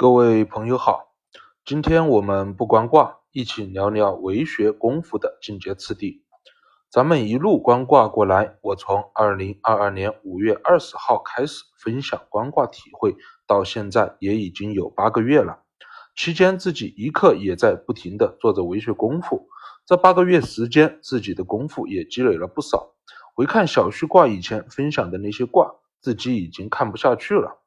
各位朋友好，今天我们不观卦，一起聊聊为学功夫的进阶次第。咱们一路观卦过来，我从二零二二年五月二十号开始分享观卦体会，到现在也已经有八个月了。期间自己一刻也在不停的做着为学功夫。这八个月时间，自己的功夫也积累了不少。回看小旭卦以前分享的那些卦，自己已经看不下去了。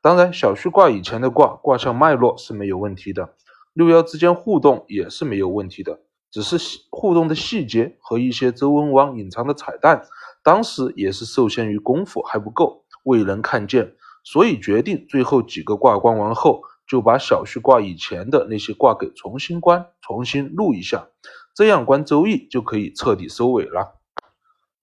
当然，小旭卦以前的卦卦象脉络是没有问题的，六爻之间互动也是没有问题的，只是互动的细节和一些周文王隐藏的彩蛋，当时也是受限于功夫还不够，未能看见，所以决定最后几个卦关完后，就把小旭卦以前的那些卦给重新关，重新录一下，这样关周易就可以彻底收尾了。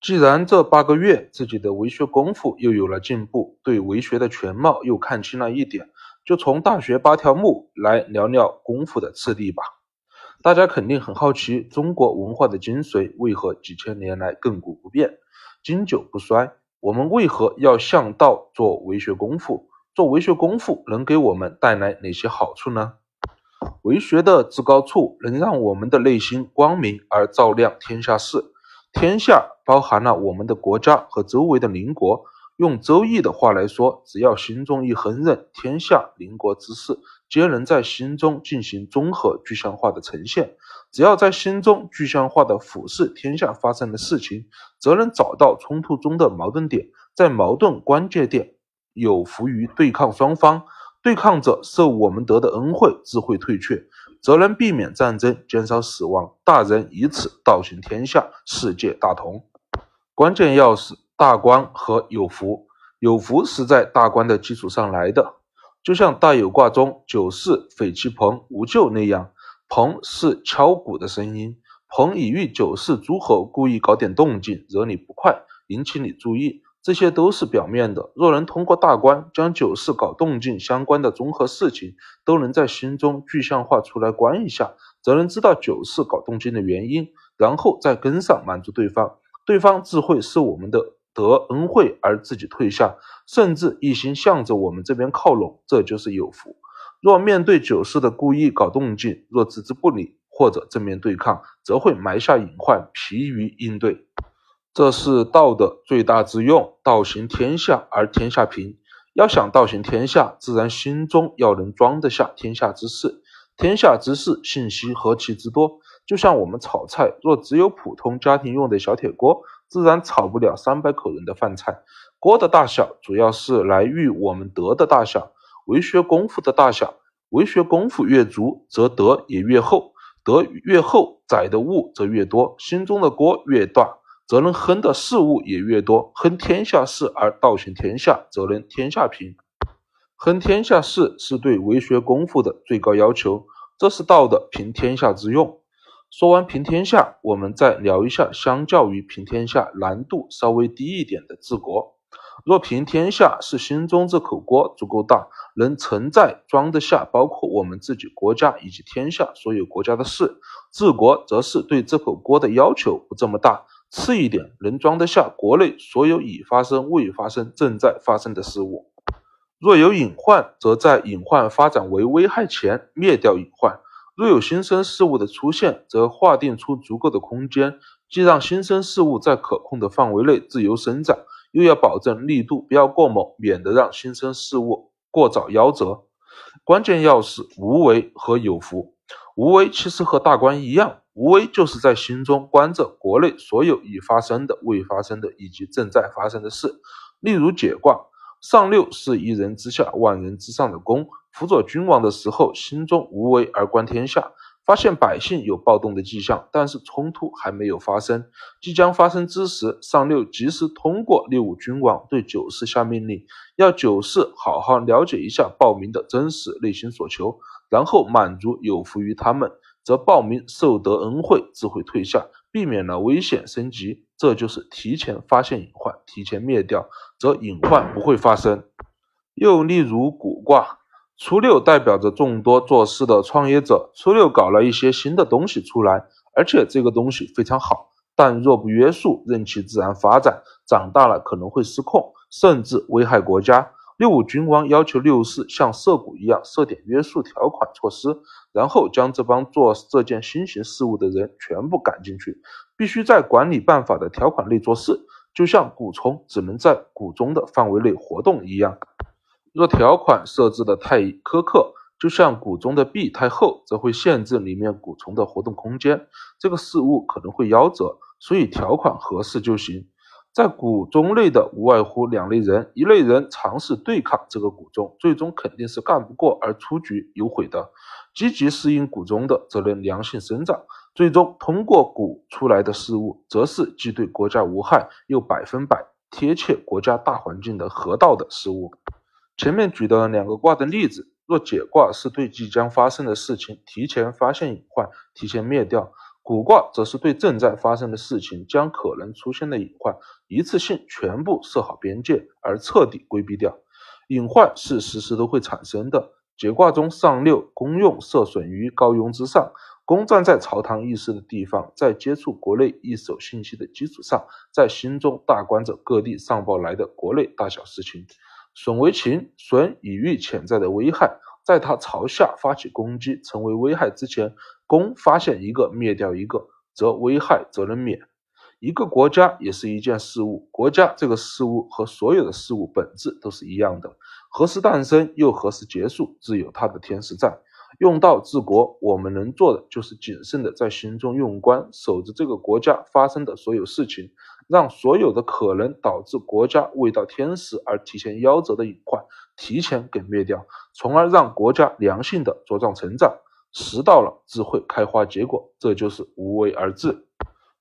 既然这八个月自己的文学功夫又有了进步，对文学的全貌又看清了一点，就从大学八条目来聊聊功夫的次第吧。大家肯定很好奇，中国文化的精髓为何几千年来亘古不变、经久不衰？我们为何要向道做文学功夫？做文学功夫能给我们带来哪些好处呢？为学的至高处，能让我们的内心光明而照亮天下事。天下包含了我们的国家和周围的邻国。用周易的话来说，只要心中一横任，天下邻国之事皆能在心中进行综合具象化的呈现。只要在心中具象化的俯视天下发生的事情，则能找到冲突中的矛盾点，在矛盾关键点有福于对抗双方，对抗者受我们得的恩惠，自会退却。则能避免战争，减少死亡。大人以此道行天下，世界大同。关键要素：大官和有福。有福是在大官的基础上来的，就像大有卦中九四匪其朋无咎那样。朋是敲鼓的声音，朋以遇九四诸侯故意搞点动静，惹你不快，引起你注意。这些都是表面的，若能通过大观将九事搞动静相关的综合事情都能在心中具象化出来观一下，则能知道九事搞动静的原因，然后再跟上满足对方，对方自会是我们的得恩惠而自己退下，甚至一心向着我们这边靠拢，这就是有福。若面对九事的故意搞动静，若置之不理或者正面对抗，则会埋下隐患，疲于应对。这是道的最大之用，道行天下而天下平。要想道行天下，自然心中要能装得下天下之事。天下之事，信息何其之多！就像我们炒菜，若只有普通家庭用的小铁锅，自然炒不了三百口人的饭菜。锅的大小，主要是来于我们德的大小，为学功夫的大小。为学功夫越足，则德也越厚；德越厚，载的物则越多，心中的锅越大。则能亨的事物也越多，亨天下事而道行天下，则能天下平。亨天下事是对为学功夫的最高要求，这是道的平天下之用。说完平天下，我们再聊一下，相较于平天下难度稍微低一点的治国。若平天下是心中这口锅足够大，能承载装得下包括我们自己国家以及天下所有国家的事，治国则是对这口锅的要求不这么大。次一点，能装得下国内所有已发生、未发生、正在发生的事物。若有隐患，则在隐患发展为危害前灭掉隐患；若有新生事物的出现，则划定出足够的空间，既让新生事物在可控的范围内自由生长，又要保证力度不要过猛，免得让新生事物过早夭折。关键要是：无为和有福。无为其实和大观一样。无为就是在心中观着国内所有已发生的、未发生的以及正在发生的事。例如解卦，上六是一人之下、万人之上的公，辅佐君王的时候，心中无为而观天下，发现百姓有暴动的迹象，但是冲突还没有发生。即将发生之时，上六及时通过六五君王对九四下命令，要九四好好了解一下暴民的真实内心所求，然后满足有福于他们。则暴民受得恩惠，自会退下，避免了危险升级。这就是提前发现隐患，提前灭掉，则隐患不会发生。又例如古卦，初六代表着众多做事的创业者，初六搞了一些新的东西出来，而且这个东西非常好，但若不约束，任其自然发展，长大了可能会失控，甚至危害国家。六五君王要求六四像涉谷一样设点约束条款措施，然后将这帮做这件新型事务的人全部赶进去，必须在管理办法的条款内做事，就像蛊虫只能在蛊中的范围内活动一样。若条款设置的太苛刻，就像蛊中的壁太厚，则会限制里面蛊虫的活动空间，这个事物可能会夭折。所以条款合适就行。在股中内的无外乎两类人，一类人尝试对抗这个股中，最终肯定是干不过而出局有悔的；积极适应股中的，则能良性生长，最终通过股出来的事物，则是既对国家无害，又百分百贴切国家大环境的合道的事物。前面举的两个卦的例子，若解卦是对即将发生的事情提前发现隐患，提前灭掉。古卦则是对正在发生的事情将可能出现的隐患一次性全部设好边界，而彻底规避掉。隐患是时时都会产生的。解卦中上六公用设损于高庸之上，公站在朝堂议事的地方，在接触国内一手信息的基础上，在心中大观着各地上报来的国内大小事情。损为情，损以喻潜在的危害。在他朝下发起攻击，成为危害之前，攻发现一个，灭掉一个，则危害则能免。一个国家也是一件事物，国家这个事物和所有的事物本质都是一样的，何时诞生又何时结束，自有它的天时在。用道治国，我们能做的就是谨慎的在心中用官，守着这个国家发生的所有事情。让所有的可能导致国家未到天时而提前夭折的隐患提前给灭掉，从而让国家良性的茁壮成长。时到了，自会开花结果，这就是无为而治。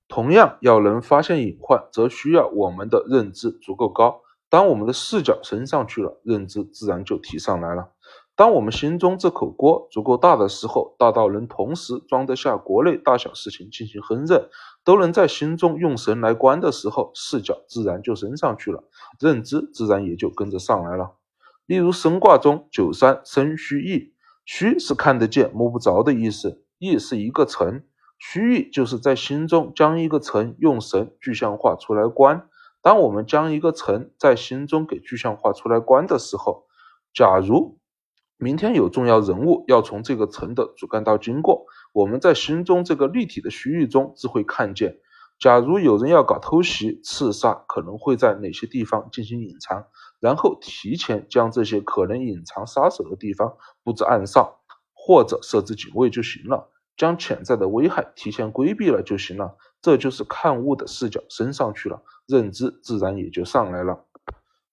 同样，要能发现隐患，则需要我们的认知足够高。当我们的视角升上去了，认知自然就提上来了。当我们心中这口锅足够大的时候，大到能同时装得下国内大小事情进行烹饪，都能在心中用神来观的时候，视角自然就升上去了，认知自然也就跟着上来了。例如神卦中九三生虚意，虚是看得见摸不着的意思，意是一个层，虚意就是在心中将一个层用神具象化出来观。当我们将一个层在心中给具象化出来观的时候，假如。明天有重要人物要从这个城的主干道经过，我们在心中这个立体的区域中自会看见。假如有人要搞偷袭、刺杀，可能会在哪些地方进行隐藏，然后提前将这些可能隐藏杀手的地方布置暗哨，或者设置警卫就行了，将潜在的危害提前规避了就行了。这就是看物的视角升上去了，认知自然也就上来了。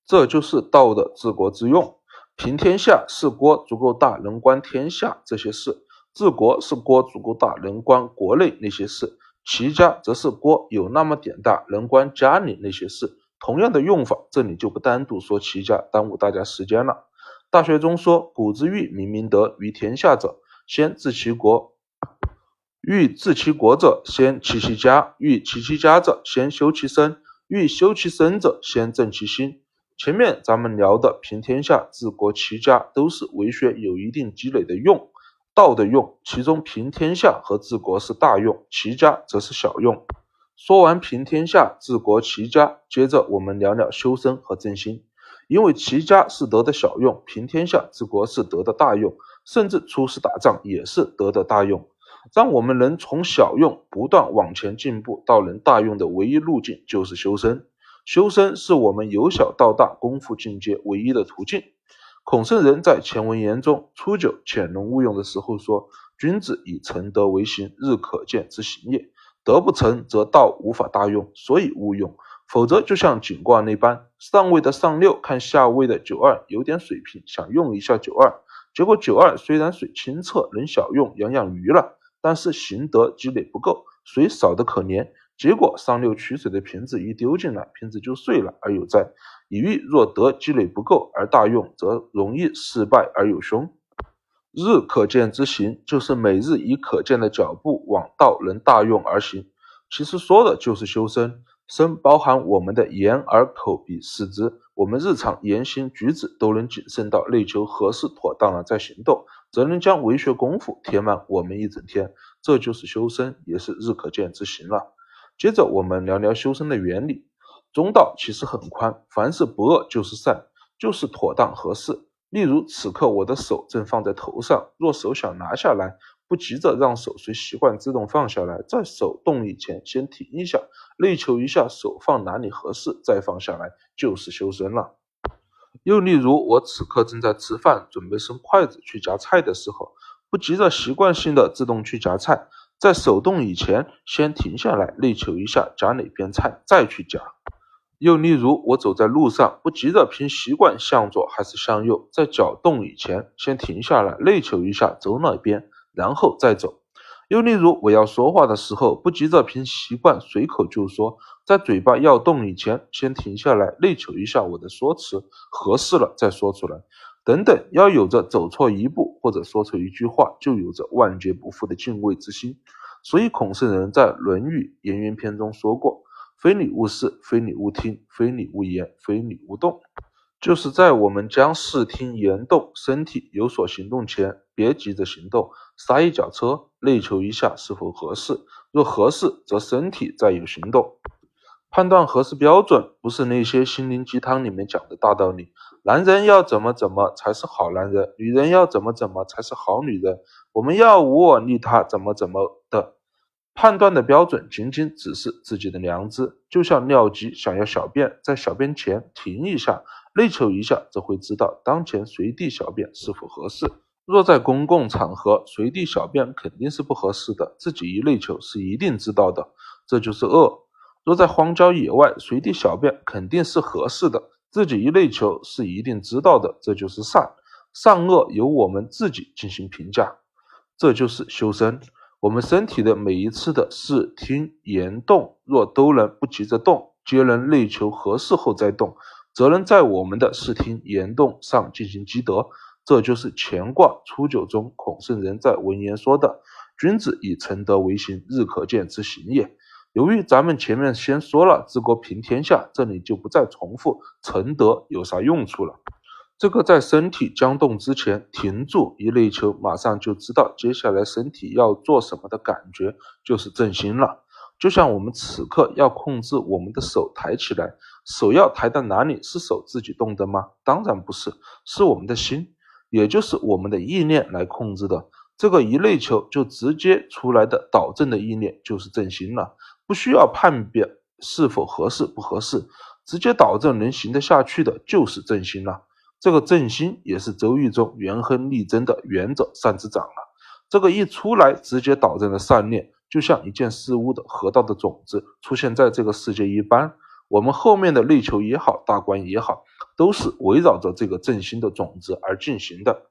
这就是道的治国之用。平天下是国足够大，能观天下这些事；治国是国足够大，能观国内那些事；齐家则是国有那么点大，能观家里那些事。同样的用法，这里就不单独说齐家，耽误大家时间了。大学中说：“古之欲明明德，于天下者，先治其国；欲治其国者，先齐其家；欲齐其家者，先修其身；欲修其身者，先正其心。”前面咱们聊的平天下、治国齐家，都是为学有一定积累的用，道的用。其中平天下和治国是大用，齐家则是小用。说完平天下、治国齐家，接着我们聊聊修身和正心。因为齐家是德的小用，平天下、治国是德的大用，甚至出师打仗也是德的大用。让我们能从小用不断往前进步到能大用的唯一路径，就是修身。修身是我们由小到大功夫境界唯一的途径。孔圣人在《前文言》中初九潜龙勿用的时候说：“君子以成德为行，日可见之行也。德不成，则道无法大用，所以勿用。否则，就像景卦那般，上位的上六看下位的九二有点水平，想用一下九二，结果九二虽然水清澈，能小用，养养鱼了，但是行德积累不够，水少得可怜。”结果上六取水的瓶子一丢进来，瓶子就碎了而有灾。以欲若德积累不够而大用，则容易失败而有凶。日可见之行，就是每日以可见的脚步往道能大用而行。其实说的就是修身，身包含我们的眼、耳、口、鼻、四肢，我们日常言行举止都能谨慎到内求合适妥当了再行动，则能将为学功夫填满我们一整天。这就是修身，也是日可见之行了。接着我们聊聊修身的原理。中道其实很宽，凡是不恶就是善。就是妥当合适。例如，此刻我的手正放在头上，若手想拿下来，不急着让手随习惯自动放下来，在手动以前先停一下，内求一下手放哪里合适，再放下来，就是修身了。又例如，我此刻正在吃饭，准备伸筷子去夹菜的时候，不急着习惯性的自动去夹菜，在手动以前先停下来，内求一下夹哪边菜，再去夹。又例如，我走在路上，不急着凭习惯向左还是向右，在脚动以前先停下来，内求一下走哪边，然后再走。又例如，我要说话的时候，不急着凭习惯随口就说，在嘴巴要动以前先停下来，内求一下我的说辞合适了再说出来。等等，要有着走错一步或者说错一句话就有着万劫不复的敬畏之心。所以孔圣人在《论语颜渊篇》中说过。非礼勿视，非礼勿听，非礼勿言，非礼勿动。就是在我们将视听言动身体有所行动前，别急着行动，刹一脚车，内求一下是否合适。若合适，则身体再有行动。判断合适标准，不是那些心灵鸡汤里面讲的大道理。男人要怎么怎么才是好男人，女人要怎么怎么才是好女人。我们要无我利他，怎么怎么的。判断的标准仅仅只是自己的良知，就像尿急想要小便，在小便前停一下，内求一下，则会知道当前随地小便是否合适。若在公共场合随地小便肯定是不合适的，自己一内求是一定知道的，这就是恶；若在荒郊野外随地小便肯定是合适的，自己一内求是一定知道的，这就是善。善恶由我们自己进行评价，这就是修身。我们身体的每一次的视听言动，若都能不急着动，皆能内求合适后再动，则能在我们的视听言动上进行积德。这就是乾卦初九中孔圣人在文言说的“君子以诚德为行，日可见之行也”。由于咱们前面先说了治国平天下，这里就不再重复承德有啥用处了。这个在身体将动之前停住一内求，马上就知道接下来身体要做什么的感觉，就是正心了。就像我们此刻要控制我们的手抬起来，手要抬到哪里，是手自己动的吗？当然不是，是我们的心，也就是我们的意念来控制的。这个一内求就直接出来的导正的意念就是正心了，不需要判别是否合适不合适，直接导正能行得下去的就是正心了。这个正心也是周易中元亨利贞的原则善之长了。这个一出来，直接导正了善念，就像一件事物的合道的种子出现在这个世界一般。我们后面的内求也好，大观也好，都是围绕着这个正心的种子而进行的。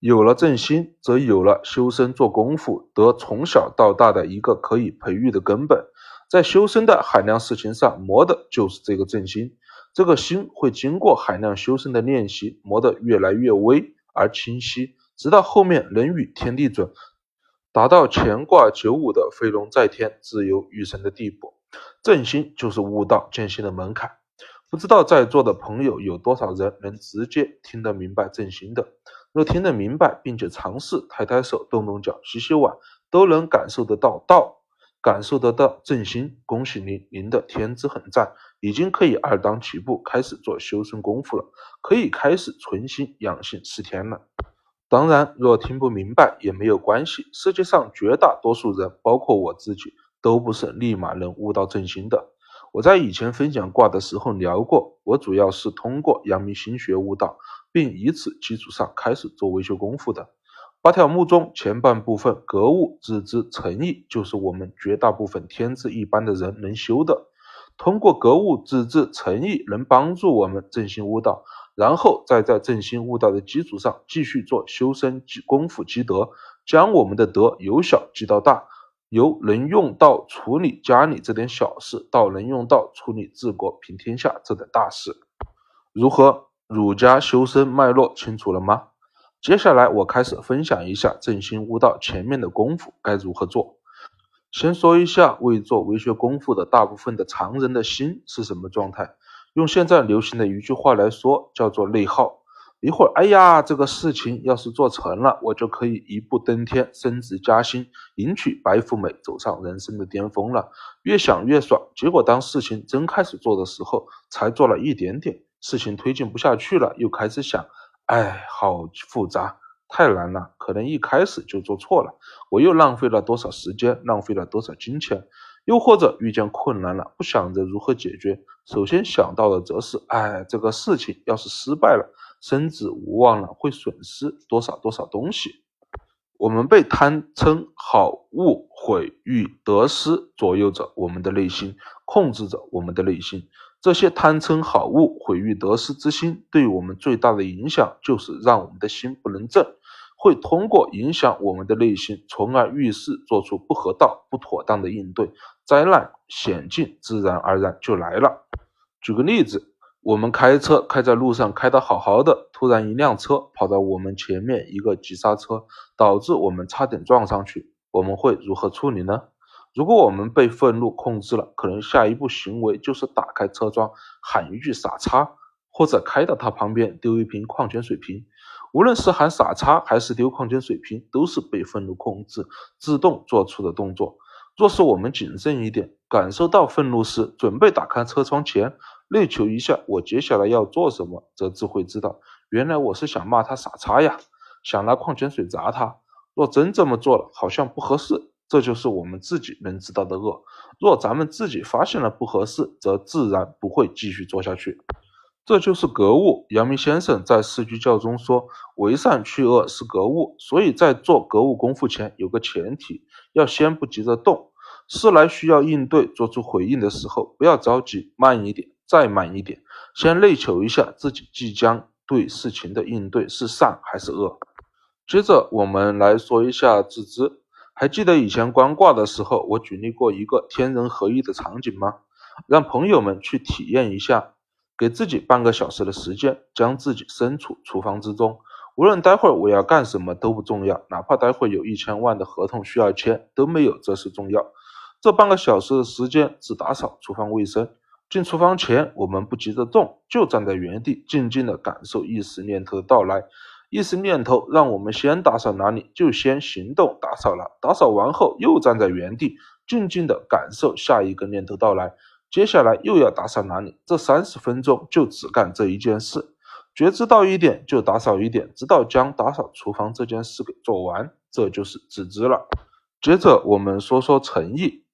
有了正心，则有了修身做功夫得从小到大的一个可以培育的根本。在修身的海量事情上磨的就是这个正心。这个心会经过海量修身的练习，磨得越来越微而清晰，直到后面能与天地准，达到乾卦九五的飞龙在天、自由御神的地步。正心就是悟道见心的门槛。不知道在座的朋友有多少人能直接听得明白正心的？若听得明白，并且尝试抬抬手、动动脚、洗洗碗，都能感受得到道。感受得到正心，恭喜您，您的天资很赞，已经可以二当起步，开始做修身功夫了，可以开始存心养性十天了。当然，若听不明白也没有关系，世界上绝大多数人，包括我自己，都不是立马能悟到正心的。我在以前分享卦的时候聊过，我主要是通过阳明心学悟道，并以此基础上开始做维修功夫的。八条目中前半部分格物致知诚意，就是我们绝大部分天资一般的人能修的。通过格物致知诚意，能帮助我们正心悟道，然后再在正心悟道的基础上继续做修身积功夫积德，将我们的德由小积到大，由能用到处理家里这点小事，到能用到处理治国平天下这点大事。如何？儒家修身脉络清楚了吗？接下来我开始分享一下正心悟道前面的功夫该如何做。先说一下未做为学功夫的大部分的常人的心是什么状态。用现在流行的一句话来说，叫做内耗。一会儿，哎呀，这个事情要是做成了，我就可以一步登天，升职加薪，迎娶白富美，走上人生的巅峰了。越想越爽，结果当事情真开始做的时候，才做了一点点，事情推进不下去了，又开始想，哎，好复杂，太难了，可能一开始就做错了，我又浪费了多少时间，浪费了多少金钱。又或者遇见困难了，不想着如何解决，首先想到的则是，哎，这个事情要是失败了，身子无望了，会损失多少多少东西。我们被贪嗔好恶毁誉得失左右着我们的内心，控制着我们的内心。这些贪嗔好恶毁誉得失之心，对我们最大的影响，就是让我们的心不能正。会通过影响我们的内心，从而遇事做出不合道、不妥当的应对，灾难险境自然而然就来了。举个例子，我们开车开在路上，开得好好的，突然一辆车跑到我们前面，一个急刹车，导致我们差点撞上去，我们会如何处理呢？如果我们被愤怒控制了，可能下一步行为就是打开车窗喊一句“傻叉”，或者开到他旁边丢一瓶矿泉水瓶。无论是喊傻叉还是丢矿泉水瓶，都是被愤怒控制自动做出的动作。若是我们谨慎一点，感受到愤怒时，准备打开车窗前，内求一下我接下来要做什么，则自会知道，原来我是想骂他傻叉呀，想拿矿泉水砸他。若真这么做了，好像不合适，这就是我们自己能知道的恶。若咱们自己发现了不合适，则自然不会继续做下去。这就是格物。阳明先生在四句教中说：“为善去恶是格物。”所以在做格物功夫前，有个前提，要先不急着动。事来需要应对，做出回应的时候，不要着急，慢一点，再慢一点，先内求一下自己即将对事情的应对是善还是恶。接着我们来说一下自知。还记得以前观卦的时候，我举例过一个天人合一的场景吗？让朋友们去体验一下。给自己半个小时的时间，将自己身处厨房之中，无论待会儿我要干什么都不重要，哪怕待会儿有一千万的合同需要签，都没有这事重要。这半个小时的时间只打扫厨房卫生。进厨房前，我们不急着动，就站在原地，静静的感受意识念头的到来。意识念头让我们先打扫哪里，就先行动打扫了。打扫完后，又站在原地，静静的感受下一个念头到来。接下来又要打扫哪里？这三十分钟就只干这一件事，觉知到一点就打扫一点，直到将打扫厨房这件事给做完，这就是自知了。接着我们说说诚意，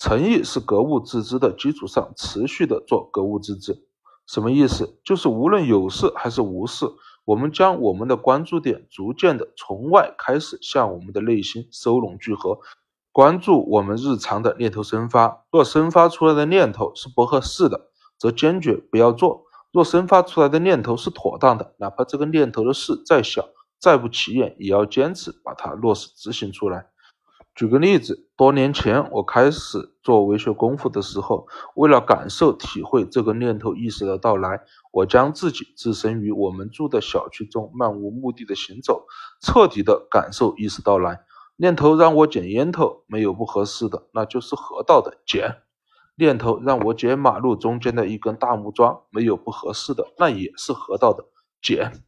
诚意是格物致知的基础上持续的做格物致知。什么意思？就是无论有事还是无事，我们将我们的关注点逐渐的从外开始向我们的内心收拢聚合。关注我们日常的念头生发，若生发出来的念头是不合适的，则坚决不要做；若生发出来的念头是妥当的，哪怕这个念头的事再小、再不起眼，也要坚持把它落实执行出来。举个例子，多年前我开始做微学功夫的时候，为了感受、体会这个念头意识的到来，我将自己置身于我们住的小区中，漫无目的的行走，彻底的感受意识到来。念头让我捡烟头，没有不合适的，那就是河道的捡；念头让我捡马路中间的一根大木桩，没有不合适的，那也是河道的捡。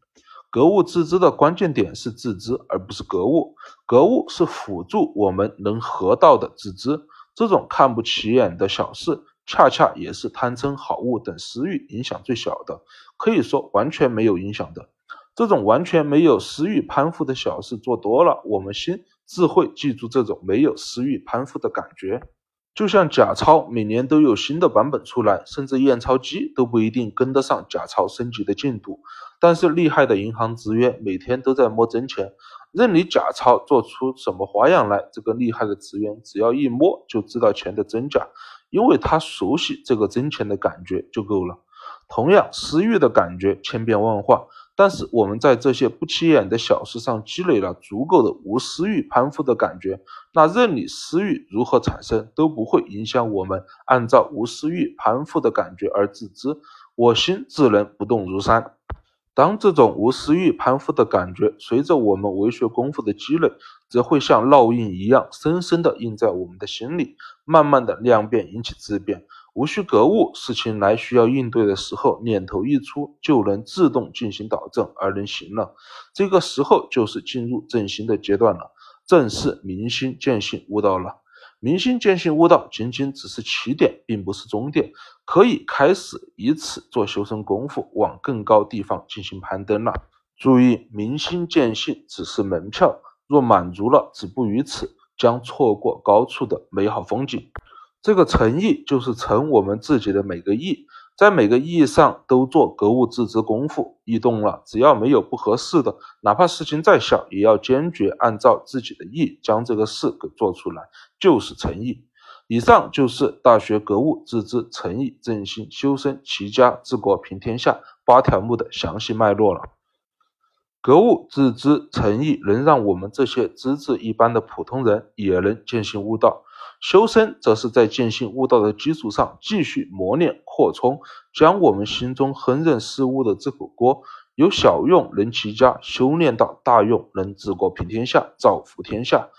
格物致知的关键点是自知，而不是格物。格物是辅助我们能合道的自知。这种看不起眼的小事，恰恰也是贪嗔好恶等私欲影响最小的，可以说完全没有影响的。这种完全没有私欲攀附的小事做多了，我们心。自会记住这种没有私欲攀附的感觉，就像假钞每年都有新的版本出来，甚至验钞机都不一定跟得上假钞升级的进度。但是厉害的银行职员每天都在摸真钱，任你假钞做出什么花样来，这个厉害的职员只要一摸就知道钱的真假，因为他熟悉这个真钱的感觉就够了。同样，私欲的感觉千变万化。但是我们在这些不起眼的小事上积累了足够的无私欲攀附的感觉，那任你私欲如何产生都不会影响我们按照无私欲攀附的感觉而自知，我心自能不动如山。当这种无私欲攀附的感觉随着我们为学功夫的积累，则会像烙印一样深深地印在我们的心里，慢慢的量变引起质变。无需格物，事情来需要应对的时候，念头一出就能自动进行导正而能行了。这个时候就是进入正心的阶段了，正是明心见性悟道了。明心见性悟道仅仅只是起点，并不是终点，可以开始以此做修身功夫，往更高地方进行攀登了。注意，明心见性只是门票，若满足了，止步于此，将错过高处的美好风景。这个诚意就是诚我们自己的每个意，在每个意义上都做格物致知功夫。意动了，只要没有不合适的，哪怕事情再小，也要坚决按照自己的意将这个事给做出来，就是诚意。以上就是《大学》格物致知、诚意正心、修身齐家、治国平天下八条目的详细脉络了。格物致知、诚意能让我们这些资质一般的普通人也能践行悟道。修身则是在见性悟道的基础上继续磨练扩充，将我们心中烹饪事物的这口锅，由小用能齐家修炼到大用能治国平天下、造福天下。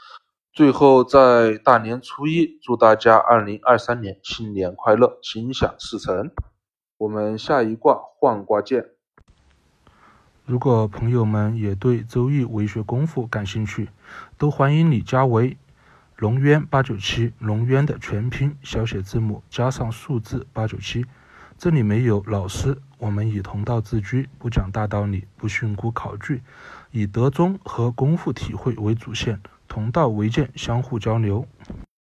最后，在大年初一，祝大家二零二三年新年快乐，心想事成。我们下一卦换卦见。如果朋友们也对周易为学功夫感兴趣，都欢迎你加为。龙渊八九七，龙渊的全拼小写字母加上数字八九七。这里没有老师，我们以同道自居，不讲大道理，不训诂考据，以德宗和功夫体会为主线，同道为鉴，相互交流。